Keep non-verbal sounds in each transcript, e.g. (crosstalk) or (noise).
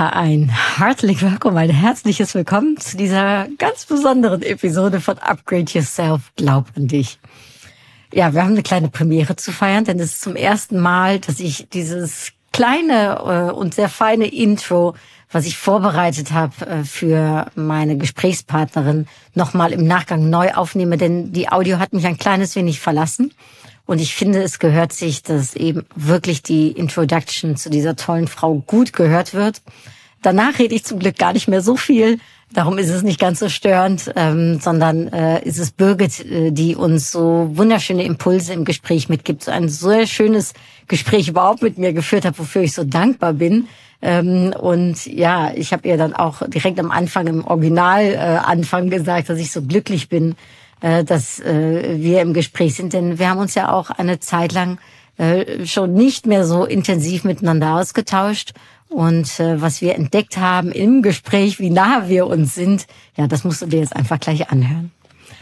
Ja, ein herzlich willkommen, ein herzliches Willkommen zu dieser ganz besonderen Episode von Upgrade Yourself, Glaub an dich. Ja, wir haben eine kleine Premiere zu feiern, denn es ist zum ersten Mal, dass ich dieses kleine äh, und sehr feine Intro, was ich vorbereitet habe äh, für meine Gesprächspartnerin, nochmal im Nachgang neu aufnehme, denn die Audio hat mich ein kleines wenig verlassen. Und ich finde, es gehört sich, dass eben wirklich die Introduction zu dieser tollen Frau gut gehört wird. Danach rede ich zum Glück gar nicht mehr so viel. Darum ist es nicht ganz so störend, ähm, sondern äh, ist es Birgit, äh, die uns so wunderschöne Impulse im Gespräch mitgibt. So ein sehr schönes Gespräch überhaupt mit mir geführt hat, wofür ich so dankbar bin. Ähm, und ja, ich habe ihr dann auch direkt am Anfang, im Original äh, Anfang gesagt, dass ich so glücklich bin, äh, dass äh, wir im Gespräch sind, denn wir haben uns ja auch eine Zeit lang äh, schon nicht mehr so intensiv miteinander ausgetauscht. Und äh, was wir entdeckt haben im Gespräch, wie nah wir uns sind, ja, das musst du dir jetzt einfach gleich anhören.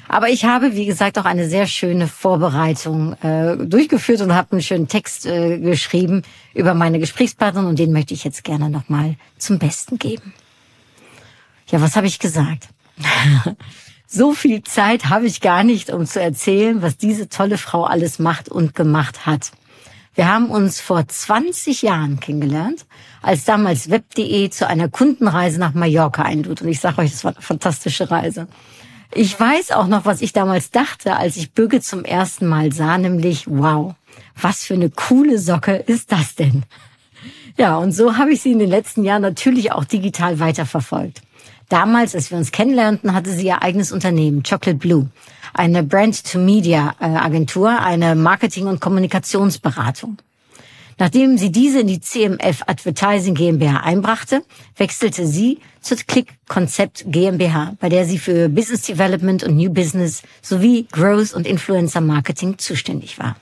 Aber ich habe, wie gesagt, auch eine sehr schöne Vorbereitung äh, durchgeführt und habe einen schönen Text äh, geschrieben über meine Gesprächspartnerin und den möchte ich jetzt gerne nochmal zum Besten geben. Ja, was habe ich gesagt? (laughs) So viel Zeit habe ich gar nicht, um zu erzählen, was diese tolle Frau alles macht und gemacht hat. Wir haben uns vor 20 Jahren kennengelernt, als damals web.de zu einer Kundenreise nach Mallorca einlud. Und ich sage euch, das war eine fantastische Reise. Ich weiß auch noch, was ich damals dachte, als ich Böge zum ersten Mal sah, nämlich, wow, was für eine coole Socke ist das denn? Ja, und so habe ich sie in den letzten Jahren natürlich auch digital weiterverfolgt. Damals, als wir uns kennenlernten, hatte sie ihr eigenes Unternehmen, Chocolate Blue, eine Brand-to-Media-Agentur, eine Marketing- und Kommunikationsberatung. Nachdem sie diese in die CMF Advertising GmbH einbrachte, wechselte sie zur Click Concept GmbH, bei der sie für Business Development und New Business sowie Growth und Influencer Marketing zuständig war.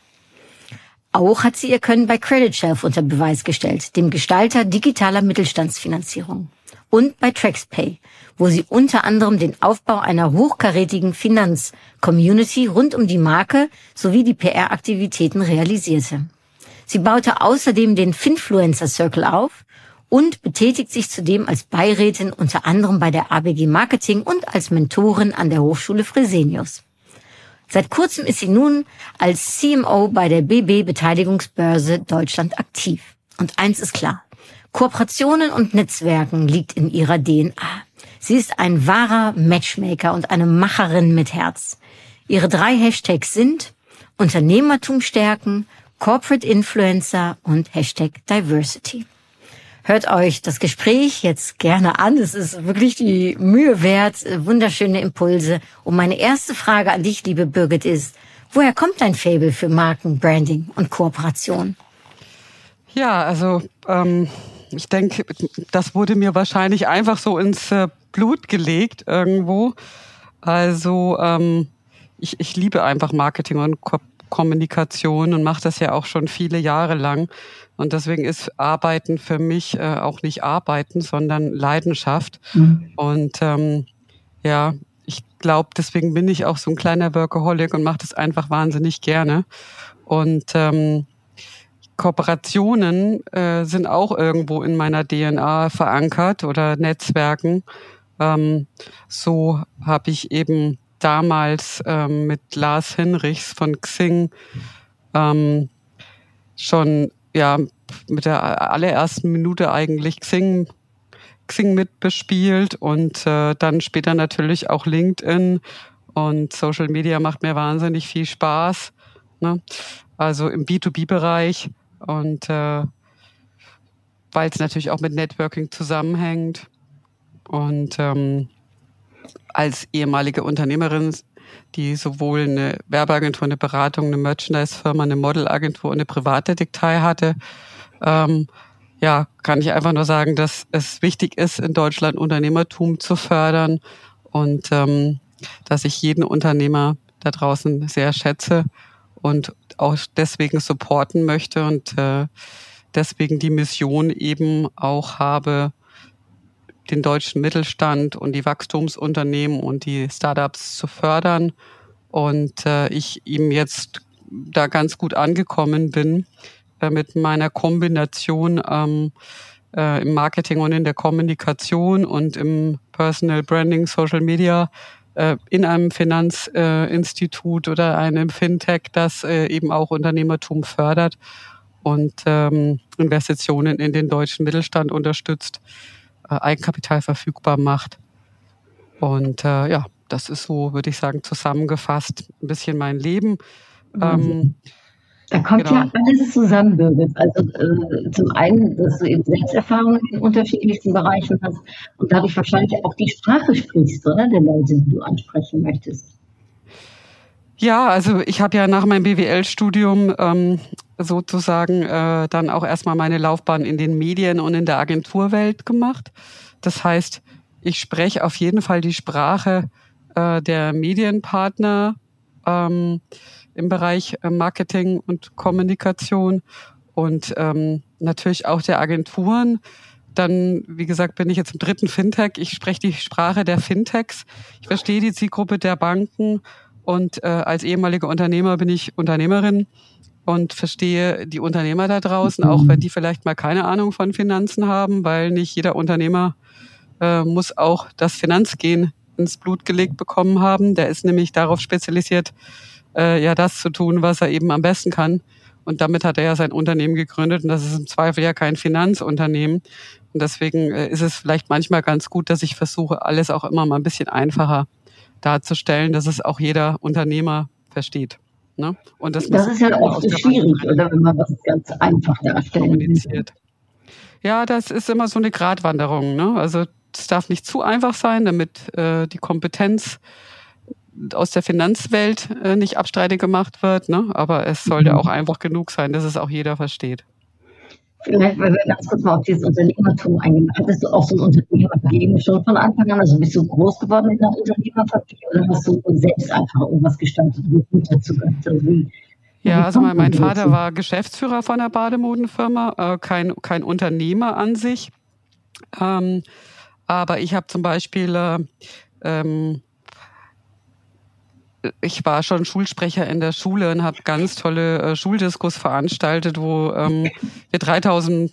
Auch hat sie ihr Können bei Credit Shelf unter Beweis gestellt, dem Gestalter digitaler Mittelstandsfinanzierung und bei TraxPay, wo sie unter anderem den Aufbau einer hochkarätigen Finanz-Community rund um die Marke sowie die PR-Aktivitäten realisierte. Sie baute außerdem den Finfluencer Circle auf und betätigt sich zudem als Beirätin unter anderem bei der ABG Marketing und als Mentorin an der Hochschule Fresenius. Seit kurzem ist sie nun als CMO bei der BB Beteiligungsbörse Deutschland aktiv. Und eins ist klar. Kooperationen und Netzwerken liegt in ihrer DNA. Sie ist ein wahrer Matchmaker und eine Macherin mit Herz. Ihre drei Hashtags sind Unternehmertum stärken, Corporate Influencer und Hashtag Diversity. Hört euch das Gespräch jetzt gerne an. Es ist wirklich die Mühe wert, wunderschöne Impulse. Und meine erste Frage an dich, liebe Birgit, ist, woher kommt dein Fable für Marken, Branding und Kooperation? Ja, also ähm, ich denke, das wurde mir wahrscheinlich einfach so ins äh, Blut gelegt irgendwo. Also ähm, ich, ich liebe einfach Marketing und Ko Kommunikation und mache das ja auch schon viele Jahre lang. Und deswegen ist Arbeiten für mich äh, auch nicht Arbeiten, sondern Leidenschaft. Mhm. Und ähm, ja, ich glaube, deswegen bin ich auch so ein kleiner Workaholic und mache das einfach wahnsinnig gerne. Und ähm, Kooperationen äh, sind auch irgendwo in meiner DNA verankert oder Netzwerken. Ähm, so habe ich eben damals ähm, mit Lars Hinrichs von Xing ähm, schon ja mit der allerersten Minute eigentlich Xing Xing mitbespielt und äh, dann später natürlich auch LinkedIn und Social Media macht mir wahnsinnig viel Spaß. Ne? Also im B2B-Bereich und äh, weil es natürlich auch mit Networking zusammenhängt. Und ähm, als ehemalige Unternehmerin, die sowohl eine Werbeagentur, eine Beratung, eine Merchandise-Firma, eine Modelagentur und eine private Diktai hatte, ähm, ja, kann ich einfach nur sagen, dass es wichtig ist, in Deutschland Unternehmertum zu fördern und ähm, dass ich jeden Unternehmer da draußen sehr schätze und auch deswegen supporten möchte und äh, deswegen die Mission eben auch habe, den deutschen Mittelstand und die Wachstumsunternehmen und die Startups zu fördern. Und äh, ich ihm jetzt da ganz gut angekommen bin äh, mit meiner Kombination ähm, äh, im Marketing und in der Kommunikation und im Personal Branding, Social Media äh, in einem Finanzinstitut oder einem Fintech, das äh, eben auch Unternehmertum fördert und ähm, Investitionen in den deutschen Mittelstand unterstützt, Eigenkapital verfügbar macht. Und äh, ja, das ist so, würde ich sagen, zusammengefasst ein bisschen mein Leben. Ähm, da kommt genau. ja alles zusammen, Birgit. Also äh, zum einen, dass du eben Selbsterfahrungen in unterschiedlichsten Bereichen hast und dadurch wahrscheinlich auch die Sprache sprichst, oder? Der Leute, die du ansprechen möchtest. Ja, also ich habe ja nach meinem BWL-Studium ähm, sozusagen äh, dann auch erstmal meine Laufbahn in den Medien und in der Agenturwelt gemacht. Das heißt, ich spreche auf jeden Fall die Sprache äh, der Medienpartner. Ähm, im Bereich äh, Marketing und Kommunikation und ähm, natürlich auch der Agenturen. Dann, wie gesagt, bin ich jetzt im dritten Fintech. Ich spreche die Sprache der Fintechs. Ich verstehe die Zielgruppe der Banken und äh, als ehemalige Unternehmer bin ich Unternehmerin und verstehe die Unternehmer da draußen, auch wenn die vielleicht mal keine Ahnung von Finanzen haben, weil nicht jeder Unternehmer äh, muss auch das Finanzgehen ins Blut gelegt bekommen haben. Der ist nämlich darauf spezialisiert, äh, ja das zu tun, was er eben am besten kann. Und damit hat er ja sein Unternehmen gegründet und das ist im Zweifel ja kein Finanzunternehmen. Und deswegen äh, ist es vielleicht manchmal ganz gut, dass ich versuche, alles auch immer mal ein bisschen einfacher darzustellen, dass es auch jeder Unternehmer versteht. Ne? Und das, das ist ja oft so schwierig, oder wenn man was ganz einfach darstellen kommuniziert. Ja, das ist immer so eine Gratwanderung. Ne? Also es darf nicht zu einfach sein, damit äh, die Kompetenz aus der Finanzwelt äh, nicht abstreitig gemacht wird, ne? aber es sollte mhm. auch einfach genug sein, dass es auch jeder versteht. Vielleicht, weil wir ganz kurz mal auf dieses Unternehmertum eingehen. Hattest du auch so ein Unternehmerleben schon von Anfang an? Also bist du groß geworden in einer Unternehmerfamilie oder hast du selbst einfach irgendwas gestartet und gut dazu gehabt? Also ja, also mein, mein Vater war Geschäftsführer von einer Bademodenfirma, äh, kein, kein Unternehmer an sich. Ähm, aber ich habe zum Beispiel äh, ähm, ich war schon Schulsprecher in der Schule und habe ganz tolle äh, Schuldiskos veranstaltet, wo ähm, wir 3000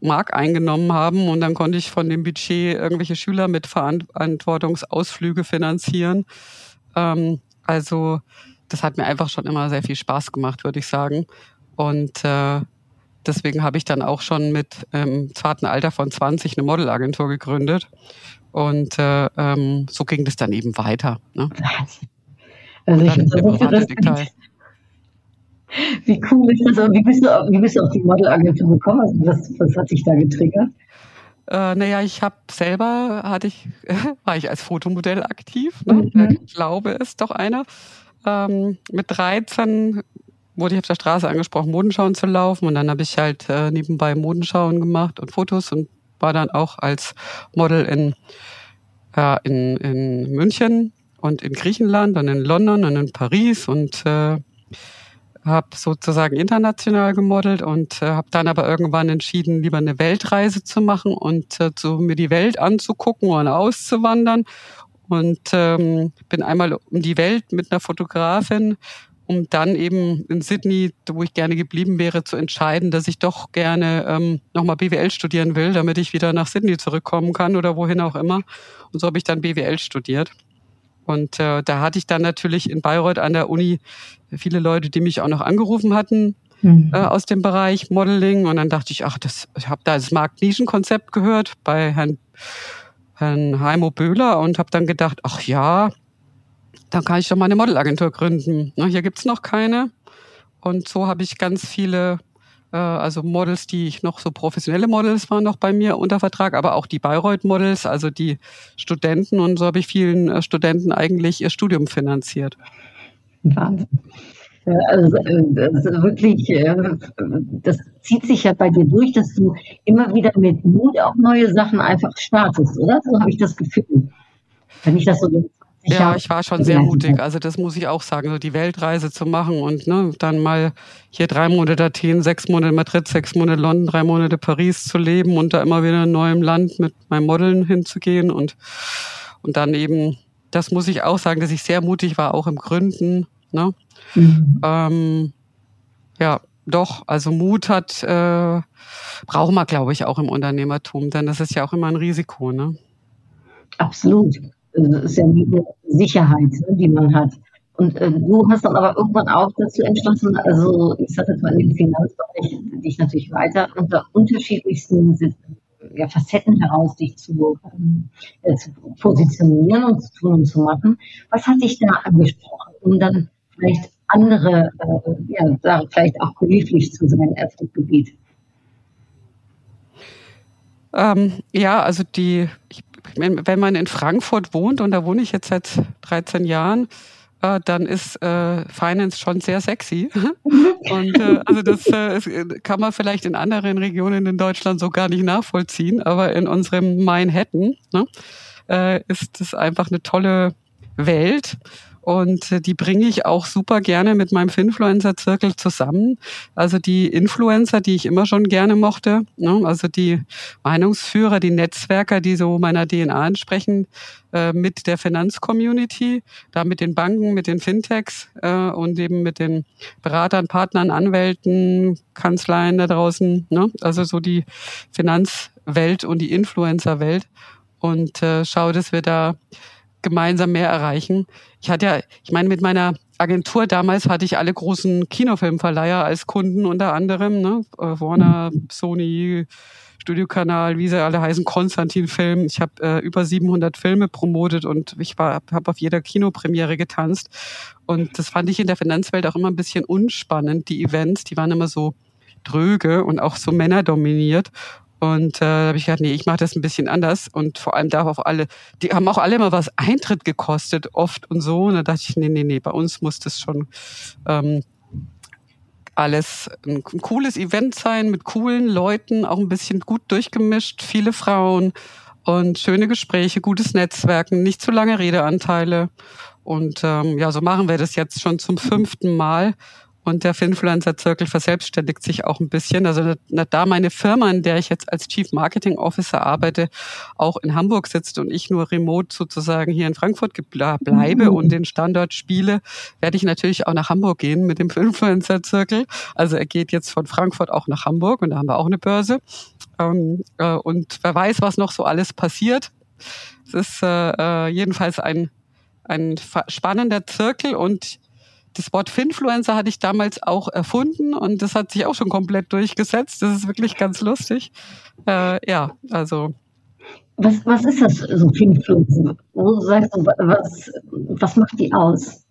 Mark eingenommen haben und dann konnte ich von dem Budget irgendwelche Schüler mit Verantwortungsausflüge finanzieren. Ähm, also das hat mir einfach schon immer sehr viel Spaß gemacht, würde ich sagen. Und äh, deswegen habe ich dann auch schon mit ähm, zarten Alter von 20 eine Modelagentur gegründet. Und äh, ähm, so ging das dann eben weiter. Ne? Also ich finde Wie cool ist das? Wie bist du, wie bist du auf die Modelagentur gekommen? Also was, was hat sich da getriggert? Äh, naja, ich habe selber, hatte ich, (laughs) war ich als Fotomodell aktiv. Ne? Mhm. Ich glaube, es doch einer. Ähm, mit 13 wurde ich auf der Straße angesprochen, Modenschauen zu laufen. Und dann habe ich halt äh, nebenbei Modenschauen gemacht und Fotos und war dann auch als Model in, äh, in, in München und in Griechenland und in London und in Paris und äh, habe sozusagen international gemodelt und äh, habe dann aber irgendwann entschieden, lieber eine Weltreise zu machen und äh, so mir die Welt anzugucken und auszuwandern. Und ähm, bin einmal um die Welt mit einer Fotografin, um dann eben in Sydney, wo ich gerne geblieben wäre, zu entscheiden, dass ich doch gerne ähm, nochmal BWL studieren will, damit ich wieder nach Sydney zurückkommen kann oder wohin auch immer. Und so habe ich dann BWL studiert. Und äh, da hatte ich dann natürlich in Bayreuth an der Uni viele Leute, die mich auch noch angerufen hatten mhm. äh, aus dem Bereich Modeling. Und dann dachte ich, ach, das, ich habe da das Markt-Nischen-Konzept gehört bei Herrn, Herrn Heimo Böhler und habe dann gedacht, ach ja, dann kann ich doch mal eine Modelagentur gründen. Na, hier gibt's noch keine. Und so habe ich ganz viele also Models, die ich noch so professionelle Models waren noch bei mir unter Vertrag, aber auch die Bayreuth-Models, also die Studenten und so habe ich vielen äh, Studenten eigentlich ihr Studium finanziert. Wahnsinn. Also, also wirklich, das zieht sich ja bei dir durch, dass du immer wieder mit Mut auch neue Sachen einfach startest, oder? So habe ich das Gefühl. Wenn ich das so ja, ich war schon sehr mutig. Also das muss ich auch sagen, so die Weltreise zu machen und ne, dann mal hier drei Monate Athen, sechs Monate Madrid, sechs Monate London, drei Monate Paris zu leben und da immer wieder in neuem Land mit meinem Modeln hinzugehen und und dann eben, das muss ich auch sagen, dass ich sehr mutig war, auch im Gründen. Ne? Mhm. Ähm, ja, doch, also Mut hat, äh, brauchen wir, glaube ich, auch im Unternehmertum, denn das ist ja auch immer ein Risiko. Ne? Absolut. Das ist ja eine Sicherheit, ne, die man hat. Und äh, du hast dann aber irgendwann auch dazu entschlossen, also ich sage jetzt mal in dem Finanzbereich, dich natürlich weiter unter unterschiedlichsten ja, Facetten heraus dich zu, äh, zu positionieren und zu tun und zu machen. Was hat dich da angesprochen, um dann vielleicht andere, äh, ja, da vielleicht auch behilflich zu sein auf dem Gebiet? Ähm, ja, also die, ich, wenn man in Frankfurt wohnt, und da wohne ich jetzt seit 13 Jahren, äh, dann ist äh, Finance schon sehr sexy. (laughs) Und äh, also das äh, kann man vielleicht in anderen Regionen in Deutschland so gar nicht nachvollziehen, aber in unserem Manhattan ne, äh, ist es einfach eine tolle Welt. Und äh, die bringe ich auch super gerne mit meinem Finfluencer-Zirkel zusammen. Also die Influencer, die ich immer schon gerne mochte, ne? also die Meinungsführer, die Netzwerker, die so meiner DNA entsprechen, äh, mit der Finanzcommunity, da mit den Banken, mit den Fintechs äh, und eben mit den Beratern, Partnern, Anwälten, Kanzleien da draußen. Ne? Also so die Finanzwelt und die Influencerwelt. Und äh, schau, dass wir da gemeinsam mehr erreichen. Ich hatte ja, ich meine, mit meiner Agentur damals hatte ich alle großen Kinofilmverleiher als Kunden unter anderem, ne? Äh, Warner, Sony, Studiokanal, wie sie alle heißen, Konstantin Film. Ich habe äh, über 700 Filme promotet und ich habe auf jeder Kinopremiere getanzt. Und das fand ich in der Finanzwelt auch immer ein bisschen unspannend. Die Events, die waren immer so dröge und auch so männerdominiert. Und äh, habe ich gedacht, nee, ich mache das ein bisschen anders. Und vor allem darf auch alle, die haben auch alle immer was Eintritt gekostet, oft und so. Und da dachte ich, nee, nee, nee, bei uns muss das schon ähm, alles ein, ein cooles Event sein mit coolen Leuten, auch ein bisschen gut durchgemischt, viele Frauen und schöne Gespräche, gutes Netzwerken, nicht zu lange Redeanteile. Und ähm, ja, so machen wir das jetzt schon zum fünften Mal. Und der Finfluencer-Zirkel verselbstständigt sich auch ein bisschen. Also da meine Firma, in der ich jetzt als Chief Marketing Officer arbeite, auch in Hamburg sitzt und ich nur remote sozusagen hier in Frankfurt bleibe mhm. und den Standort spiele, werde ich natürlich auch nach Hamburg gehen mit dem Finfluencer-Zirkel. Also er geht jetzt von Frankfurt auch nach Hamburg und da haben wir auch eine Börse. Ähm, äh, und wer weiß, was noch so alles passiert. Es ist äh, äh jedenfalls ein, ein spannender Zirkel und das Wort Finfluencer hatte ich damals auch erfunden und das hat sich auch schon komplett durchgesetzt. Das ist wirklich ganz lustig. Äh, ja, also. Was, was ist das so Finfluencer? Wo sagst du, was, was macht die aus?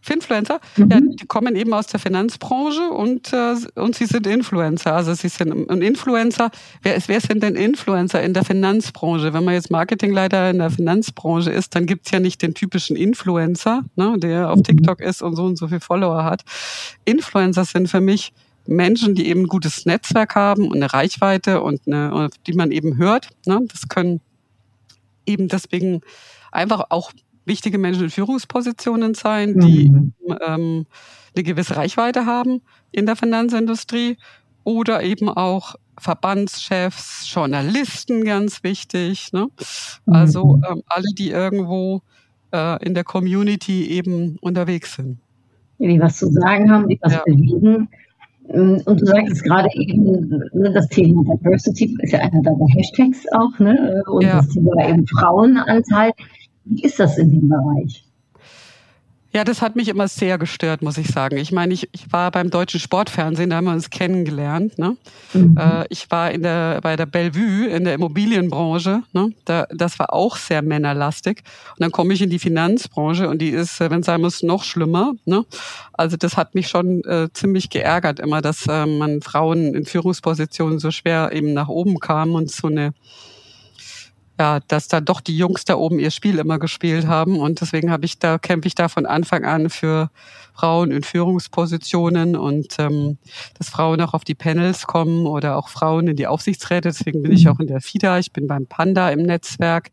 Finfluencer, mhm. ja, die kommen eben aus der Finanzbranche und, äh, und sie sind Influencer. Also sie sind ein Influencer. Wer, ist, wer sind denn Influencer in der Finanzbranche? Wenn man jetzt Marketingleiter in der Finanzbranche ist, dann gibt's ja nicht den typischen Influencer, ne, der auf mhm. TikTok ist und so und so viel Follower hat. Influencer sind für mich Menschen, die eben ein gutes Netzwerk haben und eine Reichweite und eine, die man eben hört. Ne? Das können eben deswegen einfach auch wichtige Menschen in Führungspositionen sein, die mhm. ähm, eine gewisse Reichweite haben in der Finanzindustrie oder eben auch Verbandschefs, Journalisten, ganz wichtig. Ne? Also mhm. ähm, alle, die irgendwo äh, in der Community eben unterwegs sind. Die was zu sagen haben, die was ja. bewegen. Und du sagst gerade eben, ne, das Thema Diversity ist ja einer deiner Hashtags auch, ne? Und ja. das Thema eben Frauenanteil. Wie ist das in dem Bereich? Ja, das hat mich immer sehr gestört, muss ich sagen. Ich meine, ich, ich war beim deutschen Sportfernsehen, da haben wir uns kennengelernt. Ne? Mhm. Äh, ich war in der, bei der Bellevue in der Immobilienbranche. Ne? Da, das war auch sehr männerlastig. Und dann komme ich in die Finanzbranche und die ist, wenn es sein muss, noch schlimmer. Ne? Also das hat mich schon äh, ziemlich geärgert immer, dass äh, man Frauen in Führungspositionen so schwer eben nach oben kam und so eine ja, dass da doch die Jungs da oben ihr Spiel immer gespielt haben. Und deswegen habe ich da, kämpfe ich da von Anfang an für Frauen in Führungspositionen und ähm, dass Frauen auch auf die Panels kommen oder auch Frauen in die Aufsichtsräte. Deswegen bin ich mhm. auch in der FIDA, ich bin beim Panda im Netzwerk.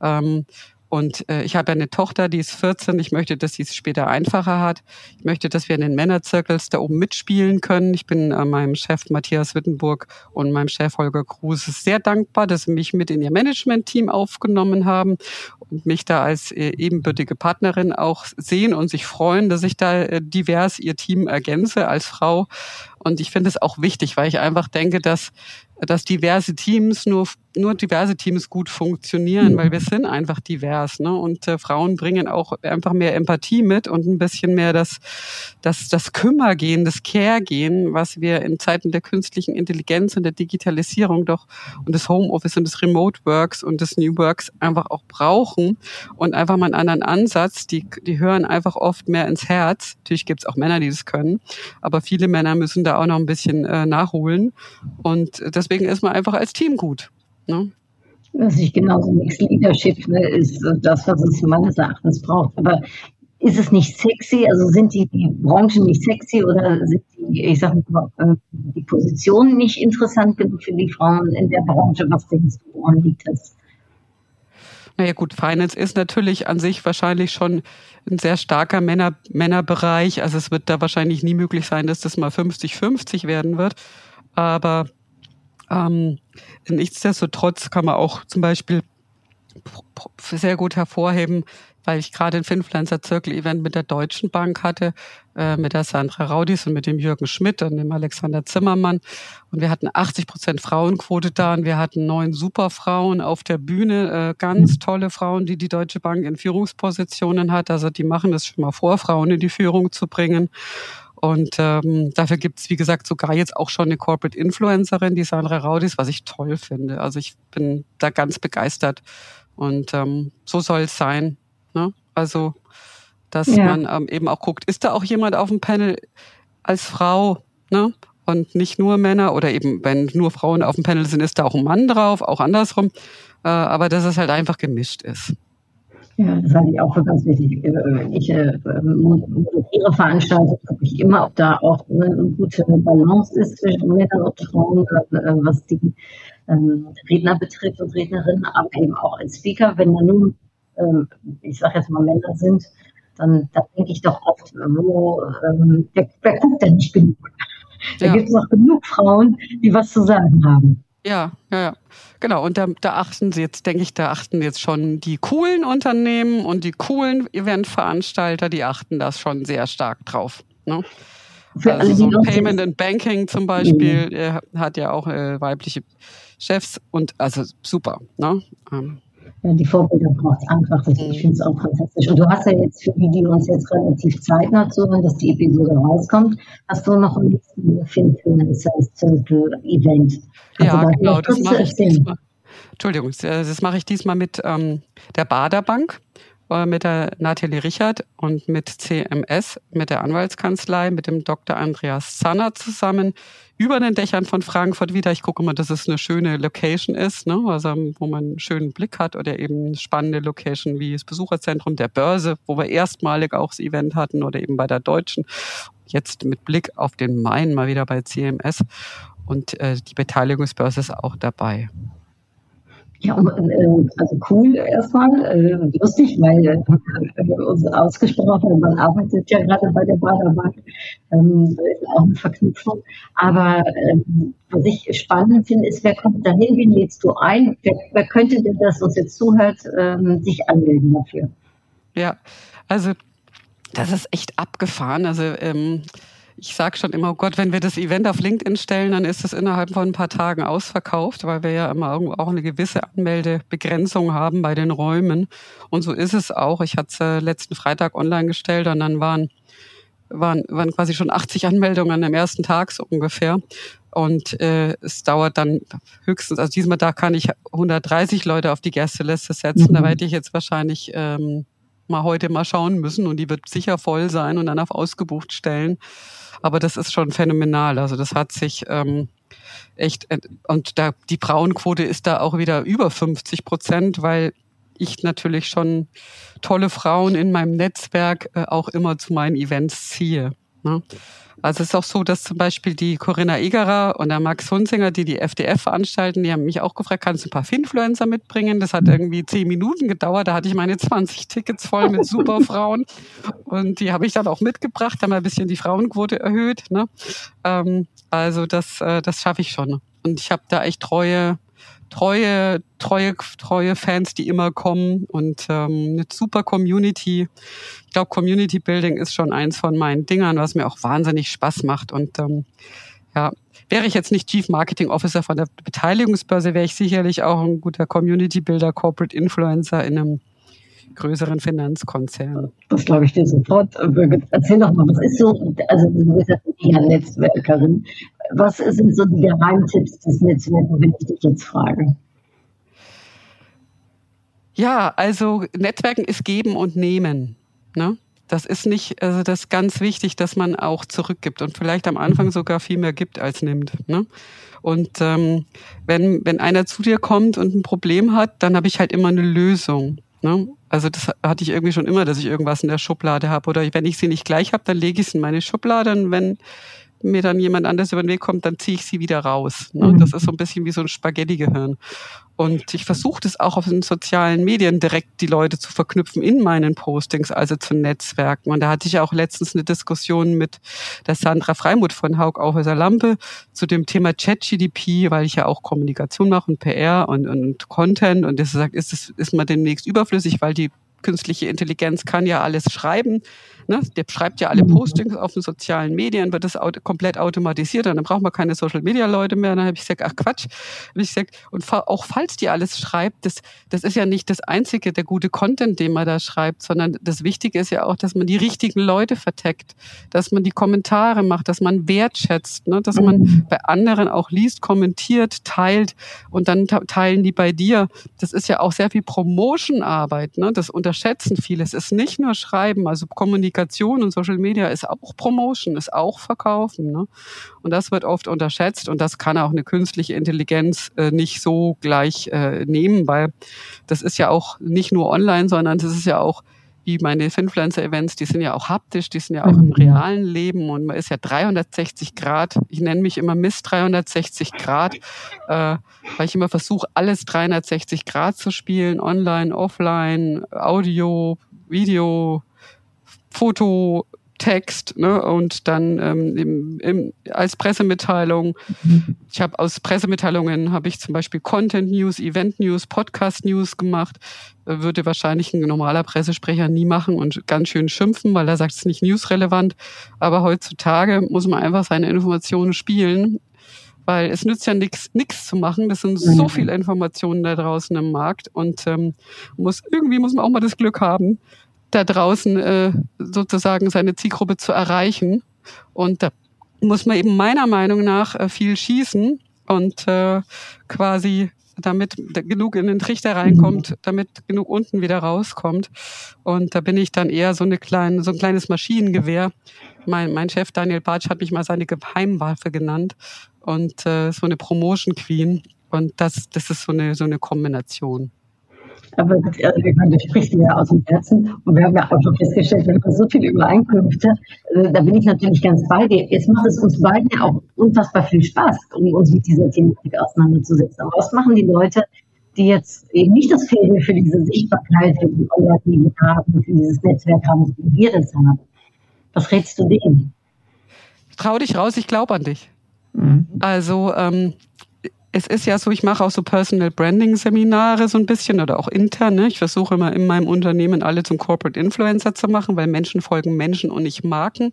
Ähm, und äh, ich habe eine Tochter, die ist 14. Ich möchte, dass sie es später einfacher hat. Ich möchte, dass wir in den Männerzirkels da oben mitspielen können. Ich bin äh, meinem Chef Matthias Wittenburg und meinem Chef Holger Kruse sehr dankbar, dass sie mich mit in ihr Management-Team aufgenommen haben und mich da als äh, ebenbürtige Partnerin auch sehen und sich freuen, dass ich da äh, divers ihr Team ergänze als Frau. Und ich finde es auch wichtig, weil ich einfach denke, dass dass diverse Teams nur nur diverse Teams gut funktionieren, weil wir sind einfach divers, ne? Und äh, Frauen bringen auch einfach mehr Empathie mit und ein bisschen mehr das das das Kümmergehen, das Care-Gehen, was wir in Zeiten der künstlichen Intelligenz und der Digitalisierung doch und des Homeoffice und des Remote Works und des New Works einfach auch brauchen und einfach mal einen anderen Ansatz. Die die hören einfach oft mehr ins Herz. Natürlich gibt's auch Männer, die das können, aber viele Männer müssen da auch noch ein bisschen äh, nachholen und deswegen ist man einfach als Team gut. Ne? Das ist genauso Mixed Leadership ne, ist das, was es meines Erachtens braucht. Aber ist es nicht sexy? Also sind die, die Branchen nicht sexy oder sind die, ich sag mal, äh, die Positionen nicht interessant genug für die Frauen in der Branche? Was denkst du, woran liegt das? Naja gut, Finance ist natürlich an sich wahrscheinlich schon ein sehr starker Männer, Männerbereich. Also es wird da wahrscheinlich nie möglich sein, dass das mal 50-50 werden wird. Aber ähm, nichtsdestotrotz kann man auch zum Beispiel sehr gut hervorheben, weil ich gerade ein Finfluencer Circle Event mit der Deutschen Bank hatte, äh, mit der Sandra Raudis und mit dem Jürgen Schmidt und dem Alexander Zimmermann. Und wir hatten 80 Prozent Frauenquote da und wir hatten neun Superfrauen auf der Bühne, äh, ganz tolle Frauen, die die Deutsche Bank in Führungspositionen hat. Also die machen das schon mal vor, Frauen in die Führung zu bringen. Und ähm, dafür gibt's wie gesagt, sogar jetzt auch schon eine Corporate Influencerin, die Sandra Raudis, was ich toll finde. Also ich bin da ganz begeistert. Und ähm, so soll es sein. Also, dass ja. man ähm, eben auch guckt, ist da auch jemand auf dem Panel als Frau? Ne? Und nicht nur Männer oder eben, wenn nur Frauen auf dem Panel sind, ist da auch ein Mann drauf, auch andersrum. Äh, aber dass es halt einfach gemischt ist. Ja, das halte ich auch für ganz wichtig. Wenn ich äh, moderiere Veranstaltungen, gucke ich immer, ob da auch eine gute Balance ist zwischen Männern und Frauen, äh, was die ähm, Redner betrifft und Rednerinnen, aber eben auch als Speaker. Wenn da nun, ähm, ich sage jetzt mal Männer sind, dann, dann denke ich doch oft, wo, ähm, wer, wer guckt denn nicht genug? Da ja. gibt es noch genug Frauen, die was zu sagen haben. Ja, ja, ja. Genau. Und da, da achten sie jetzt, denke ich, da achten jetzt schon die coolen Unternehmen und die coolen Eventveranstalter, die achten das schon sehr stark drauf. Ne? also so Payment and Banking zum Beispiel, mhm. hat ja auch äh, weibliche Chefs und also super. Ne? Ähm, ja, die Vorbilder braucht es einfach. Ich mhm. finde es auch fantastisch. Und du hast ja jetzt für die, die uns jetzt relativ zeitnah zuhören, dass die Episode rauskommt, hast du noch ein bisschen Film für ein Sales Circle Event. Also ja, genau, das mache ich diesmal. Entschuldigung, das mache ich diesmal mit ähm, der Baderbank, mit der Nathalie Richard und mit CMS, mit der Anwaltskanzlei, mit dem Dr. Andreas Zanner zusammen über den Dächern von Frankfurt wieder. Ich gucke mal, dass es eine schöne Location ist, ne? also wo man einen schönen Blick hat oder eben eine spannende Location wie das Besucherzentrum der Börse, wo wir erstmalig auch das Event hatten oder eben bei der Deutschen. Jetzt mit Blick auf den Main mal wieder bei CMS und äh, die Beteiligungsbörse ist auch dabei. Ja, äh, also cool erstmal, äh, lustig, weil äh, uns ausgesprochen, man arbeitet ja gerade bei der Baderbank, ähm, auch eine Verknüpfung. Aber ähm, was ich spannend finde, ist, wer kommt dahin, wen lädst du ein? Wer, wer könnte denn, das uns jetzt zuhört, ähm, sich anmelden dafür? Ja, also das ist echt abgefahren. Also ähm, ich sage schon immer, oh Gott, wenn wir das Event auf LinkedIn stellen, dann ist es innerhalb von ein paar Tagen ausverkauft, weil wir ja immer auch eine gewisse Anmeldebegrenzung haben bei den Räumen. Und so ist es auch. Ich hatte es äh, letzten Freitag online gestellt und dann waren, waren, waren quasi schon 80 Anmeldungen am ersten Tag so ungefähr. Und äh, es dauert dann höchstens, also diesmal da kann ich 130 Leute auf die Gästeliste setzen. Mhm. Da werde ich jetzt wahrscheinlich ähm, mal heute mal schauen müssen und die wird sicher voll sein und dann auf ausgebucht stellen. Aber das ist schon phänomenal. Also das hat sich, ähm, echt, und da die Frauenquote ist da auch wieder über 50 Prozent, weil ich natürlich schon tolle Frauen in meinem Netzwerk äh, auch immer zu meinen Events ziehe. Ne? Also es ist auch so, dass zum Beispiel die Corinna Egerer und der Max Hunzinger, die die FDF veranstalten, die haben mich auch gefragt, kannst du ein paar Finfluencer mitbringen? Das hat irgendwie zehn Minuten gedauert. Da hatte ich meine 20 Tickets voll mit super Frauen. (laughs) Und die habe ich dann auch mitgebracht, haben ein bisschen die Frauenquote erhöht. Ne? Ähm, also das, äh, das schaffe ich schon. Und ich habe da echt treue treue, treue, treue Fans, die immer kommen und ähm, eine super Community. Ich glaube, Community Building ist schon eins von meinen Dingern, was mir auch wahnsinnig Spaß macht. Und ähm, ja, wäre ich jetzt nicht Chief Marketing Officer von der Beteiligungsbörse, wäre ich sicherlich auch ein guter Community Builder, Corporate Influencer in einem größeren Finanzkonzern. Das glaube ich dir sofort. Erzähl doch mal, was ist so, also du bist ja Netzwerkerin, was sind so die Geheimtipps des Netzwerks, wenn ich dich jetzt frage? Ja, also Netzwerken ist geben und nehmen. Ne? Das ist nicht, also das ist ganz wichtig, dass man auch zurückgibt und vielleicht am Anfang sogar viel mehr gibt als nimmt. Ne? Und ähm, wenn, wenn einer zu dir kommt und ein Problem hat, dann habe ich halt immer eine Lösung. Ne? Also das hatte ich irgendwie schon immer, dass ich irgendwas in der Schublade habe. Oder wenn ich sie nicht gleich habe, dann lege ich es in meine Schublade. Und wenn mir dann jemand anders über den Weg kommt, dann ziehe ich sie wieder raus. Ne? Mhm. Das ist so ein bisschen wie so ein Spaghetti-Gehirn. Und ich versuche das auch auf den sozialen Medien direkt die Leute zu verknüpfen in meinen Postings, also zu Netzwerken. Und da hatte ich auch letztens eine Diskussion mit der Sandra Freimuth von Haug Aufhäuser Lampe zu dem Thema ChatGDP, weil ich ja auch Kommunikation mache und PR und, und Content. Und das sagt, ist, ist man demnächst überflüssig, weil die künstliche Intelligenz kann ja alles schreiben. Ne? Der schreibt ja alle Postings auf den sozialen Medien, wird das komplett automatisiert, dann braucht man keine Social Media Leute mehr. Dann habe ich gesagt, ach Quatsch. Hab ich gesagt, und auch falls die alles schreibt, das, das ist ja nicht das einzige, der gute Content, den man da schreibt, sondern das Wichtige ist ja auch, dass man die richtigen Leute verteckt, dass man die Kommentare macht, dass man wertschätzt, ne? dass man bei anderen auch liest, kommentiert, teilt und dann teilen die bei dir. Das ist ja auch sehr viel Promotion-Arbeit. Ne? Das unterschätzen viele. Es ist nicht nur Schreiben, also Kommunikation Kommunikation und Social Media ist auch Promotion, ist auch Verkaufen. Ne? Und das wird oft unterschätzt und das kann auch eine künstliche Intelligenz äh, nicht so gleich äh, nehmen, weil das ist ja auch nicht nur online, sondern das ist ja auch wie meine Finfluencer-Events, die sind ja auch haptisch, die sind ja auch im mhm. realen Leben und man ist ja 360 Grad. Ich nenne mich immer Miss 360 Grad, äh, weil ich immer versuche, alles 360 Grad zu spielen, online, offline, Audio, Video, Foto, Text ne, und dann ähm, im, im, als Pressemitteilung. Ich habe aus Pressemitteilungen habe ich zum Beispiel Content News, Event News, Podcast News gemacht. Würde wahrscheinlich ein normaler Pressesprecher nie machen und ganz schön schimpfen, weil er sagt, es ist nicht newsrelevant. Aber heutzutage muss man einfach seine Informationen spielen, weil es nützt ja nichts nichts zu machen. Das sind so viele Informationen da draußen im Markt und ähm, muss irgendwie muss man auch mal das Glück haben, da draußen äh, sozusagen seine Zielgruppe zu erreichen. Und da muss man eben meiner Meinung nach äh, viel schießen und äh, quasi damit genug in den Trichter reinkommt, mhm. damit genug unten wieder rauskommt. Und da bin ich dann eher so eine kleine, so ein kleines Maschinengewehr. Mein, mein Chef Daniel Bartsch hat mich mal seine Geheimwaffe genannt und äh, so eine Promotion Queen. Und das, das ist so eine, so eine Kombination. Aber also, das spricht mir aus dem Herzen. Und wir haben ja auch schon festgestellt, wir haben so viele Übereinkünfte. Äh, da bin ich natürlich ganz bei dir. Jetzt macht es uns beiden ja auch unfassbar viel Spaß, um uns mit dieser Thematik auseinanderzusetzen. Aber was machen die Leute, die jetzt eben nicht das Faible für diese Sichtbarkeit, für die Online-Medien haben, für dieses Netzwerk haben, wie wir das haben? Was rätst du denen? Trau dich raus, ich glaube an dich. Mhm. Also ähm, es ist ja so, ich mache auch so Personal Branding Seminare so ein bisschen oder auch intern. Ne? Ich versuche immer in meinem Unternehmen alle zum Corporate Influencer zu machen, weil Menschen folgen Menschen und nicht Marken.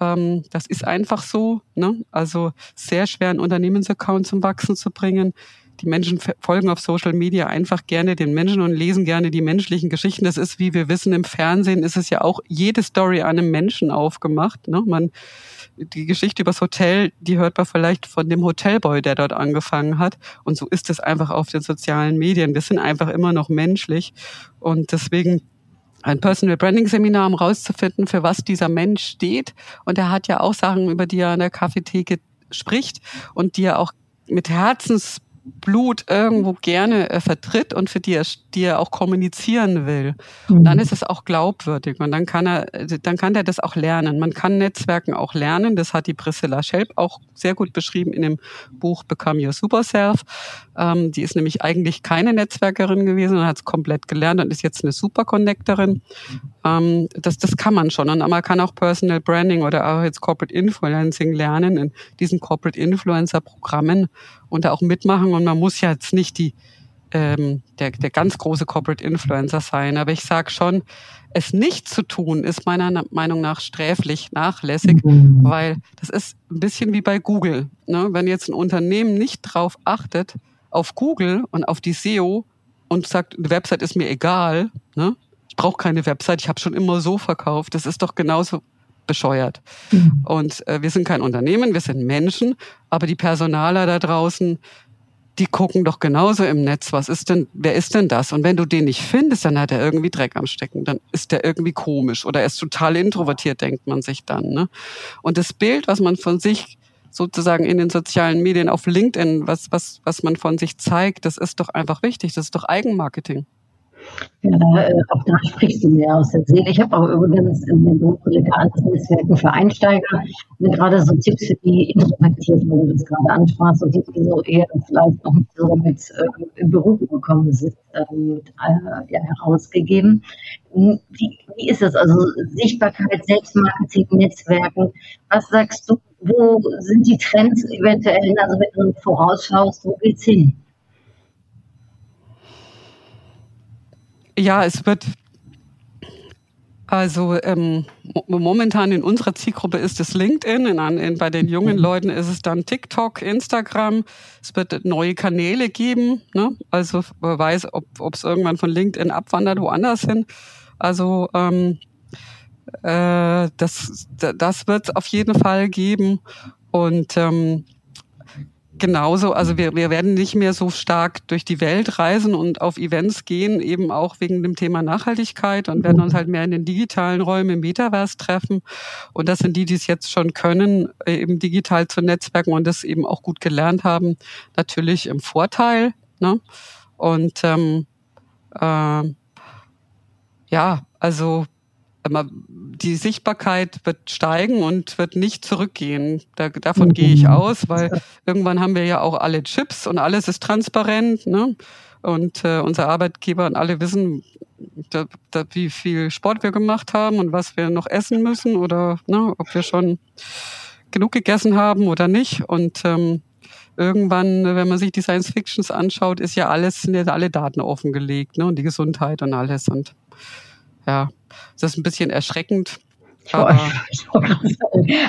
Ähm, das ist einfach so. Ne? Also sehr schwer, einen Unternehmensaccount zum Wachsen zu bringen. Die Menschen folgen auf Social Media einfach gerne den Menschen und lesen gerne die menschlichen Geschichten. Das ist, wie wir wissen, im Fernsehen ist es ja auch jede Story einem Menschen aufgemacht. Ne? Man die Geschichte übers Hotel, die hört man vielleicht von dem Hotelboy, der dort angefangen hat. Und so ist es einfach auf den sozialen Medien. Wir sind einfach immer noch menschlich. Und deswegen ein Personal Branding Seminar, um rauszufinden, für was dieser Mensch steht. Und er hat ja auch Sachen, über die er an der Kaffeetheke spricht und die er auch mit Herzens Blut irgendwo gerne äh, vertritt und für die er, die er auch kommunizieren will. Und dann mhm. ist es auch glaubwürdig und dann kann er, äh, dann kann er das auch lernen. Man kann Netzwerken auch lernen. Das hat die Priscilla Schelp auch sehr gut beschrieben in dem Buch Become Your Super Self. Ähm, die ist nämlich eigentlich keine Netzwerkerin gewesen und hat es komplett gelernt und ist jetzt eine Super Connectorin. Ähm, das, das kann man schon. Und man kann auch Personal Branding oder auch jetzt Corporate Influencing lernen in diesen Corporate Influencer Programmen und da auch mitmachen. Und man muss ja jetzt nicht die, ähm, der, der ganz große Corporate Influencer sein. Aber ich sage schon, es nicht zu tun, ist meiner Meinung nach sträflich, nachlässig, mhm. weil das ist ein bisschen wie bei Google. Ne? Wenn jetzt ein Unternehmen nicht drauf achtet, auf Google und auf die SEO und sagt, die Website ist mir egal, ne? ich brauche keine Website, ich habe schon immer so verkauft, das ist doch genauso bescheuert. Mhm. Und äh, wir sind kein Unternehmen, wir sind Menschen, aber die Personaler da draußen, die gucken doch genauso im Netz, was ist denn, wer ist denn das? Und wenn du den nicht findest, dann hat er irgendwie Dreck am Stecken, dann ist der irgendwie komisch oder er ist total introvertiert, denkt man sich dann. Ne? Und das Bild, was man von sich sozusagen in den sozialen Medien auf LinkedIn, was, was, was man von sich zeigt, das ist doch einfach wichtig, das ist doch Eigenmarketing. Ja, äh, auch da sprichst du mir aus der Seele. Ich habe auch übrigens in den Buch Legales Netzwerken für Einsteiger gerade so Tipps für die introvertiert, wo du das gerade ansprachst und die, so eher vielleicht noch so mit äh, in Beruf gekommen sind, ähm, äh, ja, herausgegeben. Wie, wie ist das? Also Sichtbarkeit, Selbstmarketing, Netzwerken. Was sagst du, wo sind die Trends eventuell? Also wenn du vorausschaust, wo geht's hin? Ja, es wird also ähm, momentan in unserer Zielgruppe ist es LinkedIn, in, in, bei den jungen mhm. Leuten ist es dann TikTok, Instagram. Es wird neue Kanäle geben. Ne? Also wer weiß, ob es irgendwann von LinkedIn abwandert, woanders hin. Also ähm, äh, das, das wird es auf jeden Fall geben. Und ähm, Genauso, also wir, wir werden nicht mehr so stark durch die Welt reisen und auf Events gehen, eben auch wegen dem Thema Nachhaltigkeit und werden uns halt mehr in den digitalen Räumen im Metaverse treffen. Und das sind die, die es jetzt schon können, eben digital zu netzwerken und das eben auch gut gelernt haben, natürlich im Vorteil. Ne? Und ähm, äh, ja, also die Sichtbarkeit wird steigen und wird nicht zurückgehen. Da, davon gehe ich aus, weil irgendwann haben wir ja auch alle Chips und alles ist transparent. Ne? Und äh, unser Arbeitgeber und alle wissen, da, da, wie viel Sport wir gemacht haben und was wir noch essen müssen oder ne, ob wir schon genug gegessen haben oder nicht. Und ähm, irgendwann, wenn man sich die Science Fictions anschaut, ist ja alles, sind ja alle Daten offengelegt, ne? Und die Gesundheit und alles. Und ja, das ist ein bisschen erschreckend. Aber (laughs)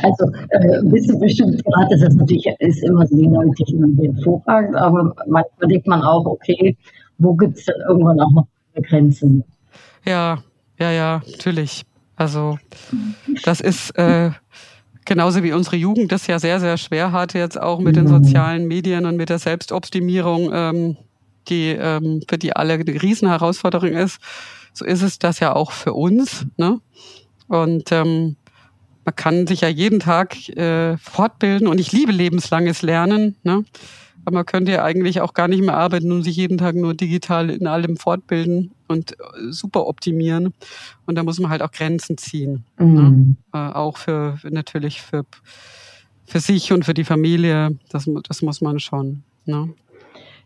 also äh, wissen bestimmt gerade, das ist natürlich ist immer so die neue Technologie hervorragend, aber manchmal denkt man auch, okay, wo gibt es denn irgendwann auch noch eine Grenze? Ja, ja, ja, natürlich. Also das ist äh, genauso wie unsere Jugend das ja sehr, sehr schwer hatte, jetzt auch mit den mhm. sozialen Medien und mit der Selbstoptimierung, ähm, die ähm, für die alle eine Riesenherausforderung ist so ist es das ja auch für uns. Ne? Und ähm, man kann sich ja jeden Tag äh, fortbilden und ich liebe lebenslanges Lernen. Ne? Aber man könnte ja eigentlich auch gar nicht mehr arbeiten und sich jeden Tag nur digital in allem fortbilden und äh, super optimieren. Und da muss man halt auch Grenzen ziehen. Ne? Mhm. Ne? Äh, auch für natürlich für, für sich und für die Familie. Das, das muss man schon. Ne?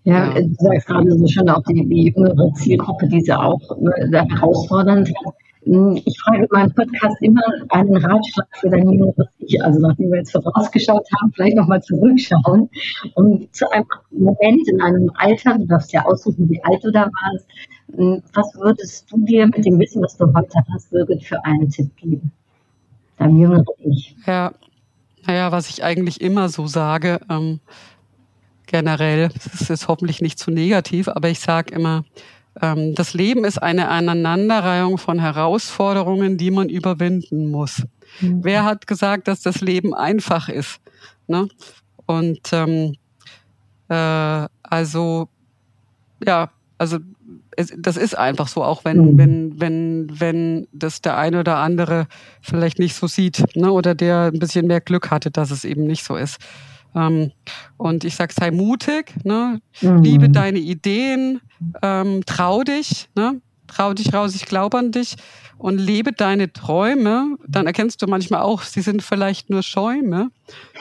Ja, du sagst gerade so schön auch die, die jüngere Zielgruppe, die sie auch ne, herausfordernd hat. Hm, ich frage in meinem Podcast immer einen Ratschlag für dein jüngeres Ich. Also nachdem wir jetzt vorausgeschaut haben, vielleicht nochmal zurückschauen und zu einem Moment in einem Alter, du darfst ja aussuchen, wie alt du da warst, hm, was würdest du dir mit dem Wissen, was du heute hast, Birgit, für einen Tipp geben? Deinem jüngeren Ich. Ja, naja, was ich eigentlich immer so sage, ähm, generell. Das ist hoffentlich nicht zu negativ, aber ich sage immer, ähm, das Leben ist eine Aneinanderreihung von Herausforderungen, die man überwinden muss. Mhm. Wer hat gesagt, dass das Leben einfach ist? Ne? Und ähm, äh, also ja, also es, das ist einfach so, auch wenn, mhm. wenn, wenn, wenn das der eine oder andere vielleicht nicht so sieht, ne? oder der ein bisschen mehr Glück hatte, dass es eben nicht so ist. Ähm, und ich sag, sei mutig, ne? Mhm. liebe deine Ideen, ähm, trau dich, ne? trau dich raus, ich glaube an dich und lebe deine Träume, dann erkennst du manchmal auch, sie sind vielleicht nur Schäume.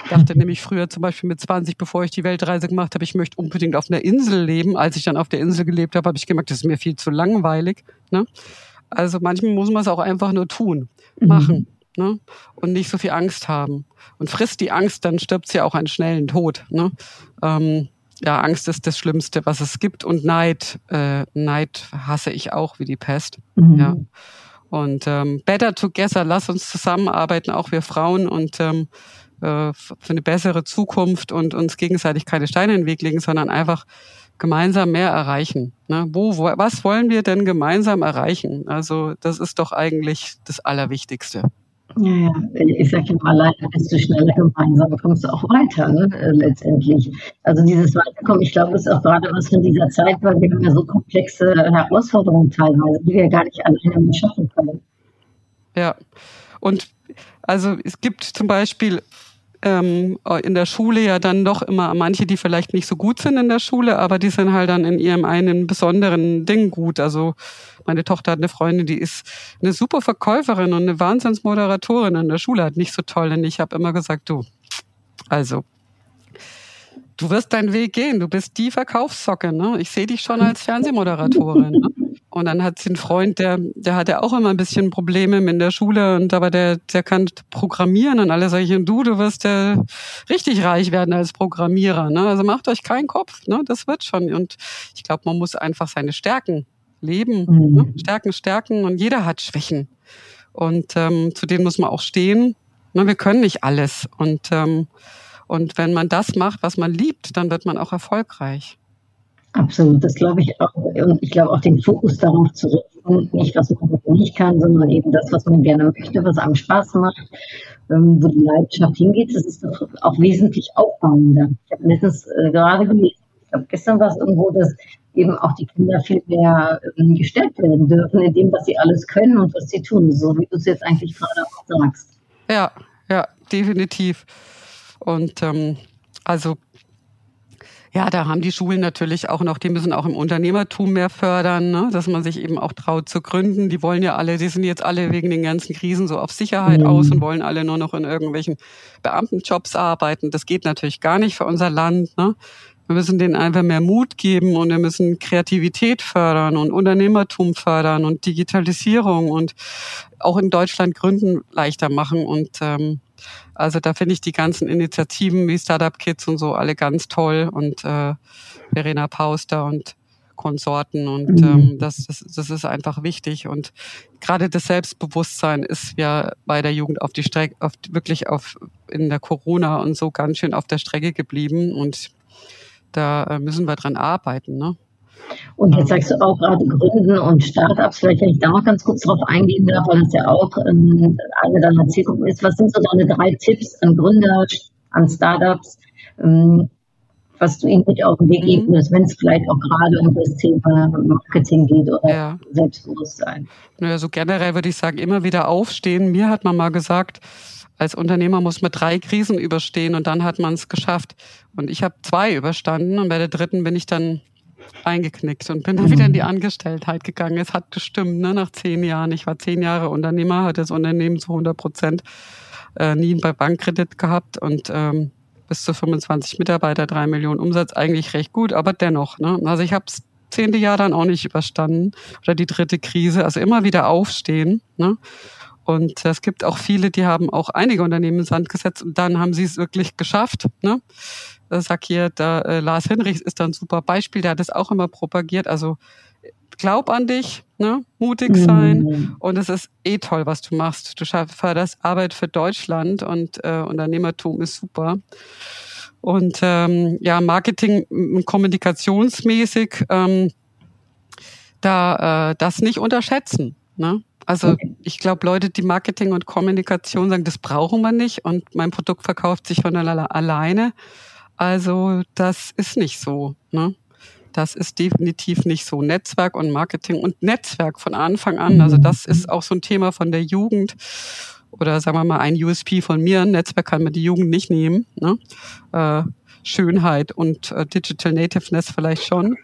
Ich dachte nämlich früher zum Beispiel mit 20, bevor ich die Weltreise gemacht habe, ich möchte unbedingt auf einer Insel leben. Als ich dann auf der Insel gelebt habe, habe ich gemerkt, das ist mir viel zu langweilig. Ne? Also manchmal muss man es auch einfach nur tun, mhm. machen. Mhm. Ne? Und nicht so viel Angst haben. Und frisst die Angst, dann stirbt sie auch einen schnellen Tod. Ne? Ähm, ja, Angst ist das Schlimmste, was es gibt. Und Neid, äh, Neid hasse ich auch wie die Pest. Mhm. Ja. Und ähm, better together, lass uns zusammenarbeiten, auch wir Frauen und ähm, äh, für eine bessere Zukunft und uns gegenseitig keine Steine in den Weg legen, sondern einfach gemeinsam mehr erreichen. Ne? Wo, wo, was wollen wir denn gemeinsam erreichen? Also das ist doch eigentlich das Allerwichtigste. Ja, ja. ich sage immer, alleine bist du schneller gemeinsam, kommst du auch weiter, ne? Äh, letztendlich. Also dieses Weiterkommen, ich glaube, ist auch gerade was von dieser Zeit, weil wir haben ja so komplexe Herausforderungen teilweise, die wir gar nicht alleine schaffen können. Ja, und also es gibt zum Beispiel ähm, in der Schule ja dann doch immer manche, die vielleicht nicht so gut sind in der Schule, aber die sind halt dann in ihrem einen besonderen Ding gut. Also meine Tochter hat eine Freundin, die ist eine super Verkäuferin und eine Wahnsinnsmoderatorin in der Schule, hat nicht so toll. Und ich habe immer gesagt, du, also du wirst deinen Weg gehen. Du bist die Verkaufssocke. Ne? Ich sehe dich schon als Fernsehmoderatorin. Ne? Und dann hat sie einen Freund, der, der hatte auch immer ein bisschen Probleme in der Schule und aber der, der kann programmieren und alle solche. Und du, du wirst ja richtig reich werden als Programmierer. Ne? Also macht euch keinen Kopf. Ne? Das wird schon. Und ich glaube, man muss einfach seine Stärken leben. Mhm. Ne? Stärken, stärken. Und jeder hat Schwächen. Und ähm, zu denen muss man auch stehen. Ne? Wir können nicht alles. Und ähm, und wenn man das macht, was man liebt, dann wird man auch erfolgreich. Absolut, das glaube ich auch. Und ich glaube auch den Fokus darauf zu richten, nicht was man nicht kann, sondern eben das, was man gerne möchte, was einem Spaß macht, ähm, wo die Leidenschaft hingeht, das ist doch auch wesentlich aufbauender. Ich habe letztens äh, gerade gelesen, ich glaube gestern war es irgendwo, dass eben auch die Kinder viel mehr ähm, gestärkt werden dürfen in dem, was sie alles können und was sie tun, so wie du es jetzt eigentlich gerade auch sagst. Ja, ja, definitiv. Und ähm, also ja, da haben die Schulen natürlich auch noch, die müssen auch im Unternehmertum mehr fördern, ne? dass man sich eben auch traut zu gründen. Die wollen ja alle, die sind jetzt alle wegen den ganzen Krisen so auf Sicherheit mhm. aus und wollen alle nur noch in irgendwelchen Beamtenjobs arbeiten. Das geht natürlich gar nicht für unser Land. Ne? Wir müssen denen einfach mehr Mut geben und wir müssen Kreativität fördern und Unternehmertum fördern und Digitalisierung und auch in Deutschland Gründen leichter machen. Und ähm, also da finde ich die ganzen Initiativen wie Startup Kids und so alle ganz toll und äh, Verena Pauster und Konsorten und mhm. ähm, das, das, das ist einfach wichtig und gerade das Selbstbewusstsein ist ja bei der Jugend auf die Strecke, auf, wirklich auf in der Corona und so ganz schön auf der Strecke geblieben und da äh, müssen wir dran arbeiten. Ne? Und jetzt sagst du auch gerade Gründen und Startups, vielleicht wenn ich da noch ganz kurz drauf eingehen darf, weil das ja auch ähm, eine deiner Zielgruppen ist. Was sind so deine drei Tipps an Gründer, an Startups, ähm, was du ihnen mit auf den Weg geben mhm. würdest, wenn es vielleicht auch gerade um das Thema Marketing geht oder ja. Selbstbewusstsein? Naja, so generell würde ich sagen, immer wieder aufstehen. Mir hat man mal gesagt, als Unternehmer muss man drei Krisen überstehen und dann hat man es geschafft. Und ich habe zwei überstanden und bei der dritten bin ich dann eingeknickt und bin dann wieder in die mhm. Angestelltheit gegangen. Es hat gestimmt, ne, nach zehn Jahren. Ich war zehn Jahre Unternehmer, hatte das Unternehmen zu 100 Prozent, äh, nie bei Bankkredit gehabt und ähm, bis zu 25 Mitarbeiter, drei Millionen Umsatz, eigentlich recht gut, aber dennoch. Ne? Also ich habe das zehnte Jahr dann auch nicht überstanden oder die dritte Krise. Also immer wieder aufstehen. Ne? Und es gibt auch viele, die haben auch einige Unternehmen ins Sand gesetzt und dann haben sie es wirklich geschafft. Ne? Sag hier, der äh, Lars Hinrichs ist da ein super Beispiel, der hat das auch immer propagiert. Also glaub an dich, ne? mutig sein mhm. und es ist eh toll, was du machst. Du förderst Arbeit für Deutschland und äh, Unternehmertum ist super. Und ähm, ja, Marketing kommunikationsmäßig ähm, da äh, das nicht unterschätzen. Ne? Also ich glaube, Leute, die Marketing und Kommunikation sagen, das brauchen wir nicht und mein Produkt verkauft sich von alleine. Also das ist nicht so. Ne? Das ist definitiv nicht so. Netzwerk und Marketing und Netzwerk von Anfang an. Also das ist auch so ein Thema von der Jugend. oder sagen wir mal ein USP von mir. Ein Netzwerk kann man die Jugend nicht nehmen. Ne? Äh, Schönheit und äh, Digital Nativeness vielleicht schon.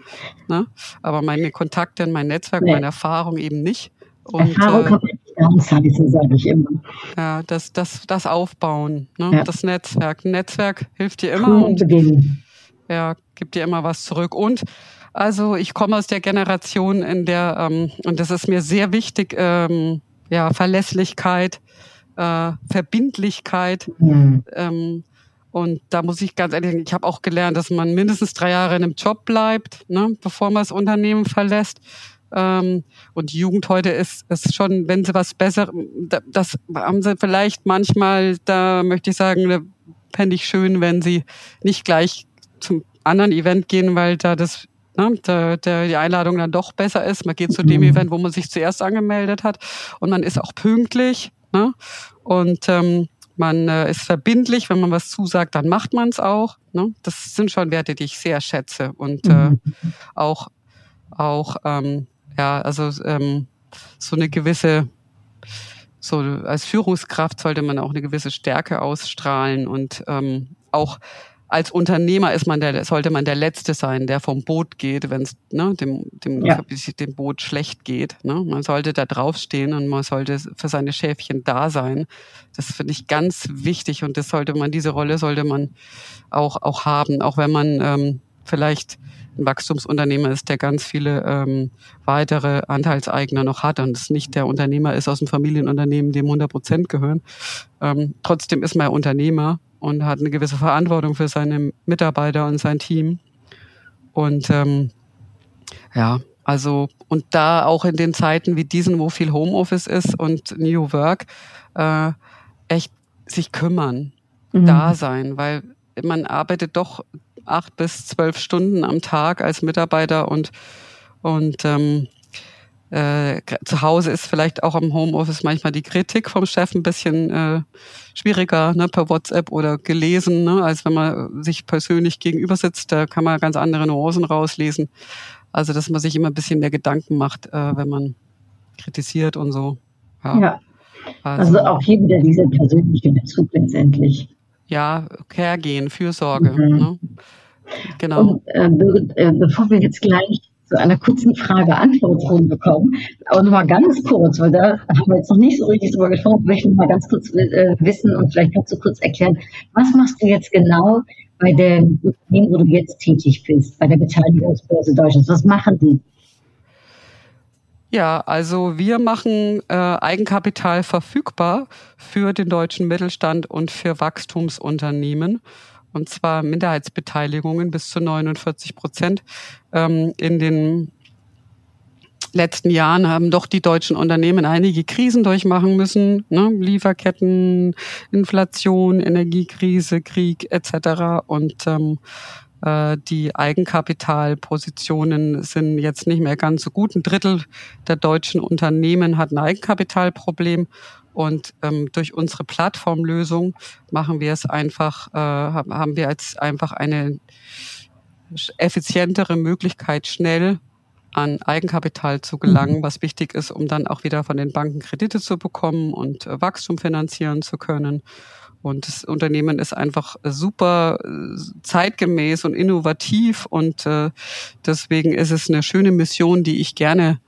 Ne? Aber meine Kontakte, mein Netzwerk, nee. meine Erfahrung eben nicht. Und, Erfahrung äh, heißen, sage ich immer. Ja, das, das, das Aufbauen, ne? Ja. das Netzwerk. Ein Netzwerk hilft dir immer und ja, gibt dir immer was zurück. Und also ich komme aus der Generation, in der, ähm, und das ist mir sehr wichtig, ähm, ja, Verlässlichkeit, äh, Verbindlichkeit. Mhm. Ähm, und da muss ich ganz ehrlich sagen, ich habe auch gelernt, dass man mindestens drei Jahre in einem Job bleibt, ne, bevor man das Unternehmen verlässt. Ähm, und die Jugend heute ist, ist schon, wenn sie was besser, das haben sie vielleicht manchmal, da möchte ich sagen, da fände ich schön, wenn sie nicht gleich zum anderen Event gehen, weil da das ne, der, der, die Einladung dann doch besser ist. Man geht zu dem mhm. Event, wo man sich zuerst angemeldet hat und man ist auch pünktlich. Ne? Und ähm, man äh, ist verbindlich, wenn man was zusagt, dann macht man es auch. Ne? Das sind schon Werte, die ich sehr schätze und äh, mhm. auch auch ähm, ja also ähm, so eine gewisse so als Führungskraft sollte man auch eine gewisse Stärke ausstrahlen und ähm, auch als Unternehmer ist man der, sollte man der Letzte sein, der vom Boot geht, wenn es ne, dem, dem, ja. dem Boot schlecht geht. Ne? Man sollte da draufstehen und man sollte für seine Schäfchen da sein. Das finde ich ganz wichtig und das sollte man, diese Rolle sollte man auch, auch haben, auch wenn man ähm, vielleicht ein Wachstumsunternehmer ist, der ganz viele ähm, weitere Anteilseigner noch hat und es nicht der Unternehmer ist aus dem Familienunternehmen, dem 100 Prozent gehören. Ähm, trotzdem ist man Unternehmer und hat eine gewisse Verantwortung für seine Mitarbeiter und sein Team. Und ähm, ja, also und da auch in den Zeiten wie diesen, wo viel Homeoffice ist und New Work, äh, echt sich kümmern, mhm. da sein, weil man arbeitet doch acht bis zwölf Stunden am Tag als Mitarbeiter und und ähm, äh, zu Hause ist vielleicht auch am Homeoffice manchmal die Kritik vom Chef ein bisschen äh, schwieriger ne, per WhatsApp oder gelesen, ne, als wenn man sich persönlich gegenüber sitzt. Da kann man ganz andere Nuancen rauslesen. Also dass man sich immer ein bisschen mehr Gedanken macht, äh, wenn man kritisiert und so. Ja. ja. Also, also, auch hier wieder dieser persönliche Bezug letztendlich. Ja, Hergehen, Fürsorge. Mhm. Ne? Genau. Und, äh, äh bevor wir jetzt gleich zu einer kurzen Frage-Antwort-Runde kommen. Aber nur mal ganz kurz, weil da haben wir jetzt noch nicht so richtig drüber gesprochen. Ich möchte mal ganz kurz äh, wissen und vielleicht kannst du kurz erklären, was machst du jetzt genau bei dem Unternehmen, wo du jetzt tätig bist, bei der Beteiligungsbörse Deutschlands? Was machen die? Ja, also wir machen äh, Eigenkapital verfügbar für den deutschen Mittelstand und für Wachstumsunternehmen und zwar Minderheitsbeteiligungen bis zu 49 Prozent. Ähm, in den letzten Jahren haben doch die deutschen Unternehmen einige Krisen durchmachen müssen. Ne? Lieferketten, Inflation, Energiekrise, Krieg etc. Und ähm, äh, die Eigenkapitalpositionen sind jetzt nicht mehr ganz so gut. Ein Drittel der deutschen Unternehmen hat ein Eigenkapitalproblem und ähm, durch unsere Plattformlösung machen wir es einfach, äh, haben wir jetzt einfach eine effizientere Möglichkeit, schnell an Eigenkapital zu gelangen, mhm. was wichtig ist, um dann auch wieder von den Banken Kredite zu bekommen und äh, Wachstum finanzieren zu können. Und das Unternehmen ist einfach super äh, zeitgemäß und innovativ und äh, deswegen ist es eine schöne Mission, die ich gerne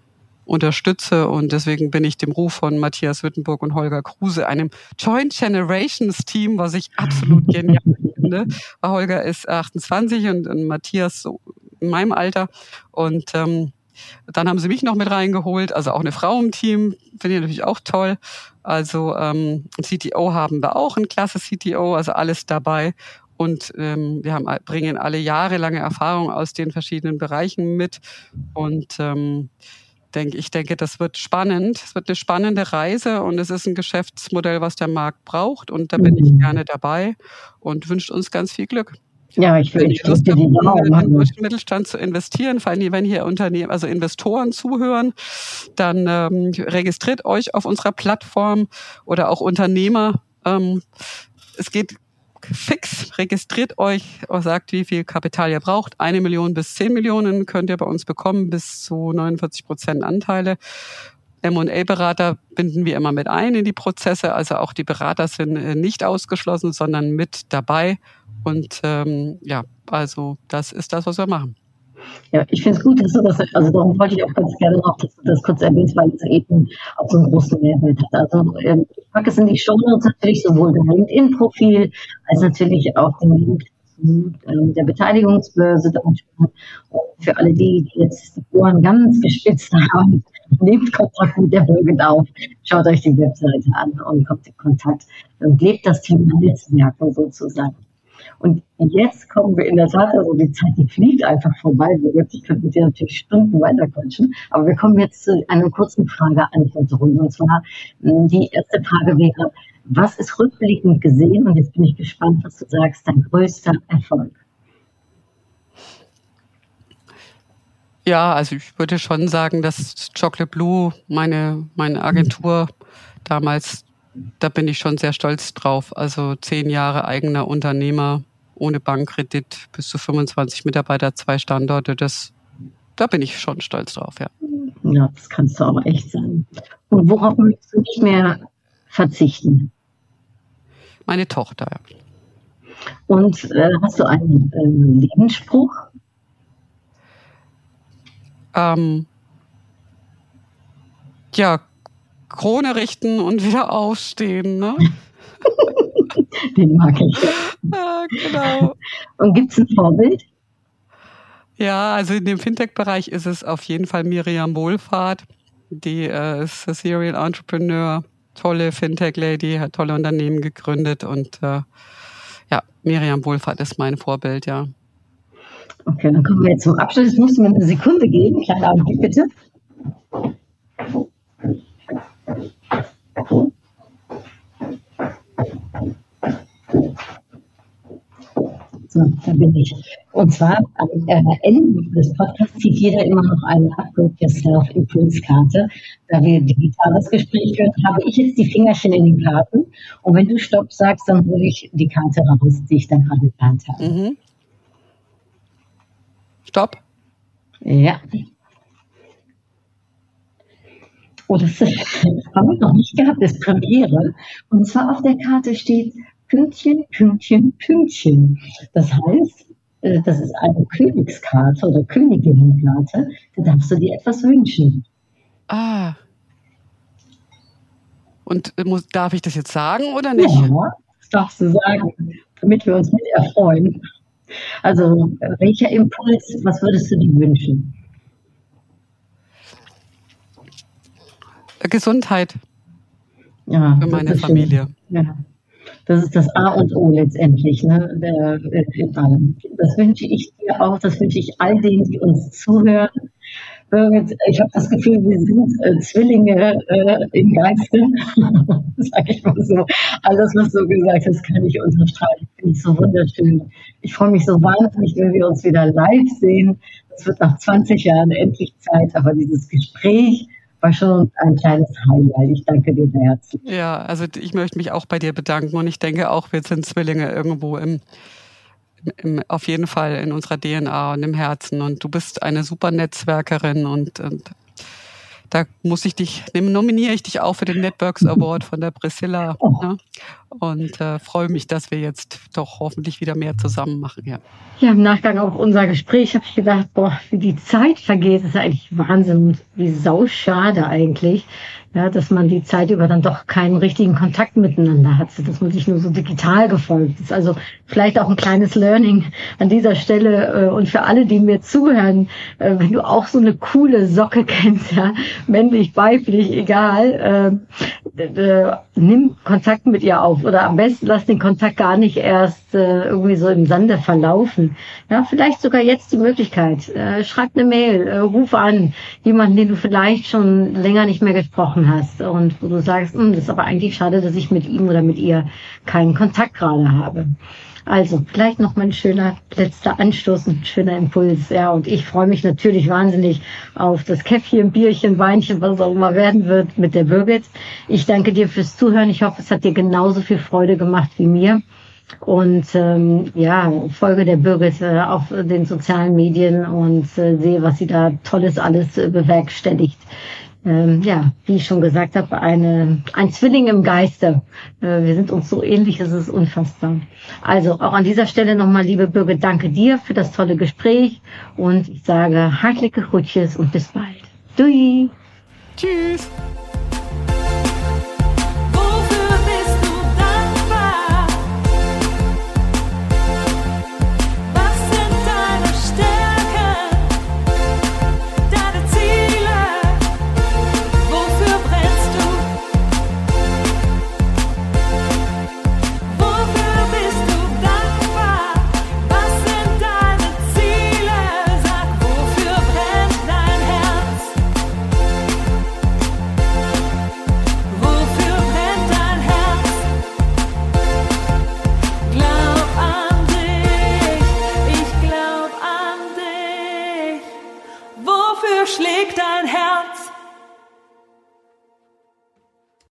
unterstütze. Und deswegen bin ich dem Ruf von Matthias Wittenburg und Holger Kruse, einem Joint Generations Team, was ich absolut (laughs) genial finde. Holger ist 28 und, und Matthias so in meinem Alter. Und ähm, dann haben sie mich noch mit reingeholt, also auch eine Frau im Team, finde ich natürlich auch toll. Also ähm, CTO haben wir auch, ein klasse CTO, also alles dabei. Und ähm, wir haben, bringen alle jahrelange Erfahrung aus den verschiedenen Bereichen mit. Und ähm, denke, ich denke, das wird spannend. Es wird eine spannende Reise und es ist ein Geschäftsmodell, was der Markt braucht. Und da bin ich mhm. gerne dabei und wünsche uns ganz viel Glück. Ja, ich will ich Lust haben, in den deutschen Mittelstand zu investieren, vor allem wenn hier Unternehmen, also Investoren zuhören, dann ähm, registriert euch auf unserer Plattform oder auch Unternehmer. Ähm, es geht fix, registriert euch, sagt, wie viel Kapital ihr braucht. Eine Million bis zehn Millionen könnt ihr bei uns bekommen, bis zu 49 Prozent Anteile. M&A-Berater binden wir immer mit ein in die Prozesse. Also auch die Berater sind äh, nicht ausgeschlossen, sondern mit dabei. Und ähm, ja, also das ist das, was wir machen. Ja, ich finde es gut, dass du das, also darum wollte ich auch ganz gerne noch, dass du das kurz erwähnst, weil es eben auch so einen großen Mehrwert hat. Also ähm, ich packe es in die Show Notes natürlich sowohl dein LinkedIn-Profil als natürlich auch den Link der Beteiligungsbörse. Für alle die, jetzt die Ohren ganz gespitzt haben, (laughs) nehmt Kontakt mit der Bürger auf, schaut euch die Webseite an und kommt in Kontakt und lebt das Thema Netzwerken sozusagen. Und jetzt kommen wir in der Tat, also die Zeit, die fliegt einfach vorbei. Ich könnte mit dir natürlich Stunden weiter quatschen. Aber wir kommen jetzt zu einer kurzen Frage-Antwort-Runde. Und zwar, hm, die erste Frage wäre, was ist rückblickend gesehen, und jetzt bin ich gespannt, was du sagst, dein größter Erfolg? Ja, also ich würde schon sagen, dass Chocolate Blue, meine, meine Agentur damals, da bin ich schon sehr stolz drauf. Also zehn Jahre eigener Unternehmer, ohne Bankkredit, bis zu 25 Mitarbeiter, zwei Standorte, das, da bin ich schon stolz drauf, ja. Ja, das kannst du auch echt sein. Und worauf möchtest du nicht mehr verzichten? Meine Tochter, ja. Und äh, hast du einen äh, Lebensspruch? Ähm, ja, Krone richten und wieder aufstehen, ne? (laughs) Den mag ich. (laughs) Ja, genau. Und gibt es ein Vorbild? Ja, also in dem Fintech-Bereich ist es auf jeden Fall Miriam Wohlfahrt. Die äh, ist Serial Entrepreneur, tolle Fintech-Lady, hat tolle Unternehmen gegründet und äh, ja, Miriam Wohlfahrt ist mein Vorbild, ja. Okay, dann kommen wir jetzt zum Abschluss. Musst du mir eine Sekunde geben. Kleinen Augenblick bitte. So, da bin ich. Und zwar am äh, Ende des Podcasts zieht jeder immer noch eine Upgrade Yourself Impulskarte. Da wir digitales Gespräch führen, habe ich jetzt die Fingerchen in den Karten. Und wenn du Stopp sagst, dann hole ich die Karte raus, die ich dann gerade geplant habe. Mhm. Stopp. Ja. Oh, das, haben wir noch nicht gehabt, das ist Premiere. Und zwar auf der Karte steht Pünktchen, Pünktchen, Pünktchen. Das heißt, äh, das ist eine Königskarte oder Königinnenkarte. Da darfst du dir etwas wünschen. Ah. Und äh, muss, darf ich das jetzt sagen oder nicht? Ja, das darfst du sagen, damit wir uns mit erfreuen. Also, welcher Impuls, was würdest du dir wünschen? Gesundheit ja, für meine Familie. Ja. Das ist das A und O letztendlich. Ne? Das wünsche ich dir auch, das wünsche ich all denen, die uns zuhören. Ich habe das Gefühl, wir sind äh, Zwillinge äh, im Geiste, (laughs) sag ich mal so. Alles, was du gesagt hast, kann ich unterstreichen. Finde ich so wunderschön. Ich freue mich so wahnsinnig, wenn wir uns wieder live sehen. Es wird nach 20 Jahren endlich Zeit, aber dieses Gespräch war schon ein kleines Highlight. Ich danke dir sehr herzlich. Ja, also ich möchte mich auch bei dir bedanken und ich denke auch, wir sind Zwillinge irgendwo im, im, auf jeden Fall in unserer DNA und im Herzen. Und du bist eine super Netzwerkerin und, und da muss ich dich, nominiere ich dich auch für den Networks Award von der Priscilla. Oh. Ne? Und äh, freue mich, dass wir jetzt doch hoffentlich wieder mehr zusammen machen. Ja, ja im Nachgang auf unser Gespräch habe ich gedacht, boah, wie die Zeit vergeht, ist eigentlich Wahnsinn und wie sauschade eigentlich ja, dass man die Zeit über dann doch keinen richtigen Kontakt miteinander hat, dass man sich nur so digital gefolgt ist. Also vielleicht auch ein kleines Learning an dieser Stelle äh, und für alle, die mir zuhören, äh, wenn du auch so eine coole Socke kennst, ja, männlich, weiblich, egal, äh, nimm Kontakt mit ihr auf oder am besten lass den Kontakt gar nicht erst äh, irgendwie so im Sande verlaufen. Ja, vielleicht sogar jetzt die Möglichkeit. Äh, schreib eine Mail, äh, ruf an, jemanden, den du vielleicht schon länger nicht mehr gesprochen hast und wo du sagst, hm, das ist aber eigentlich schade, dass ich mit ihm oder mit ihr keinen Kontakt gerade habe. Also vielleicht noch mal ein schöner letzter Anstoß, ein schöner Impuls. Ja, und ich freue mich natürlich wahnsinnig auf das Käffchen, Bierchen, Weinchen, was auch immer werden wird mit der Birgit. Ich danke dir fürs Zuhören. Ich hoffe, es hat dir genauso viel Freude gemacht wie mir. Und ähm, ja, folge der Birgit äh, auf den sozialen Medien und äh, sehe, was sie da Tolles alles äh, bewerkstelligt. Ähm, ja, wie ich schon gesagt habe, eine, ein Zwilling im Geiste. Äh, wir sind uns so ähnlich, es ist unfassbar. Also auch an dieser Stelle nochmal, liebe Bürger, danke dir für das tolle Gespräch und ich sage hartliche Groetjes und bis bald. Doei! Tschüss!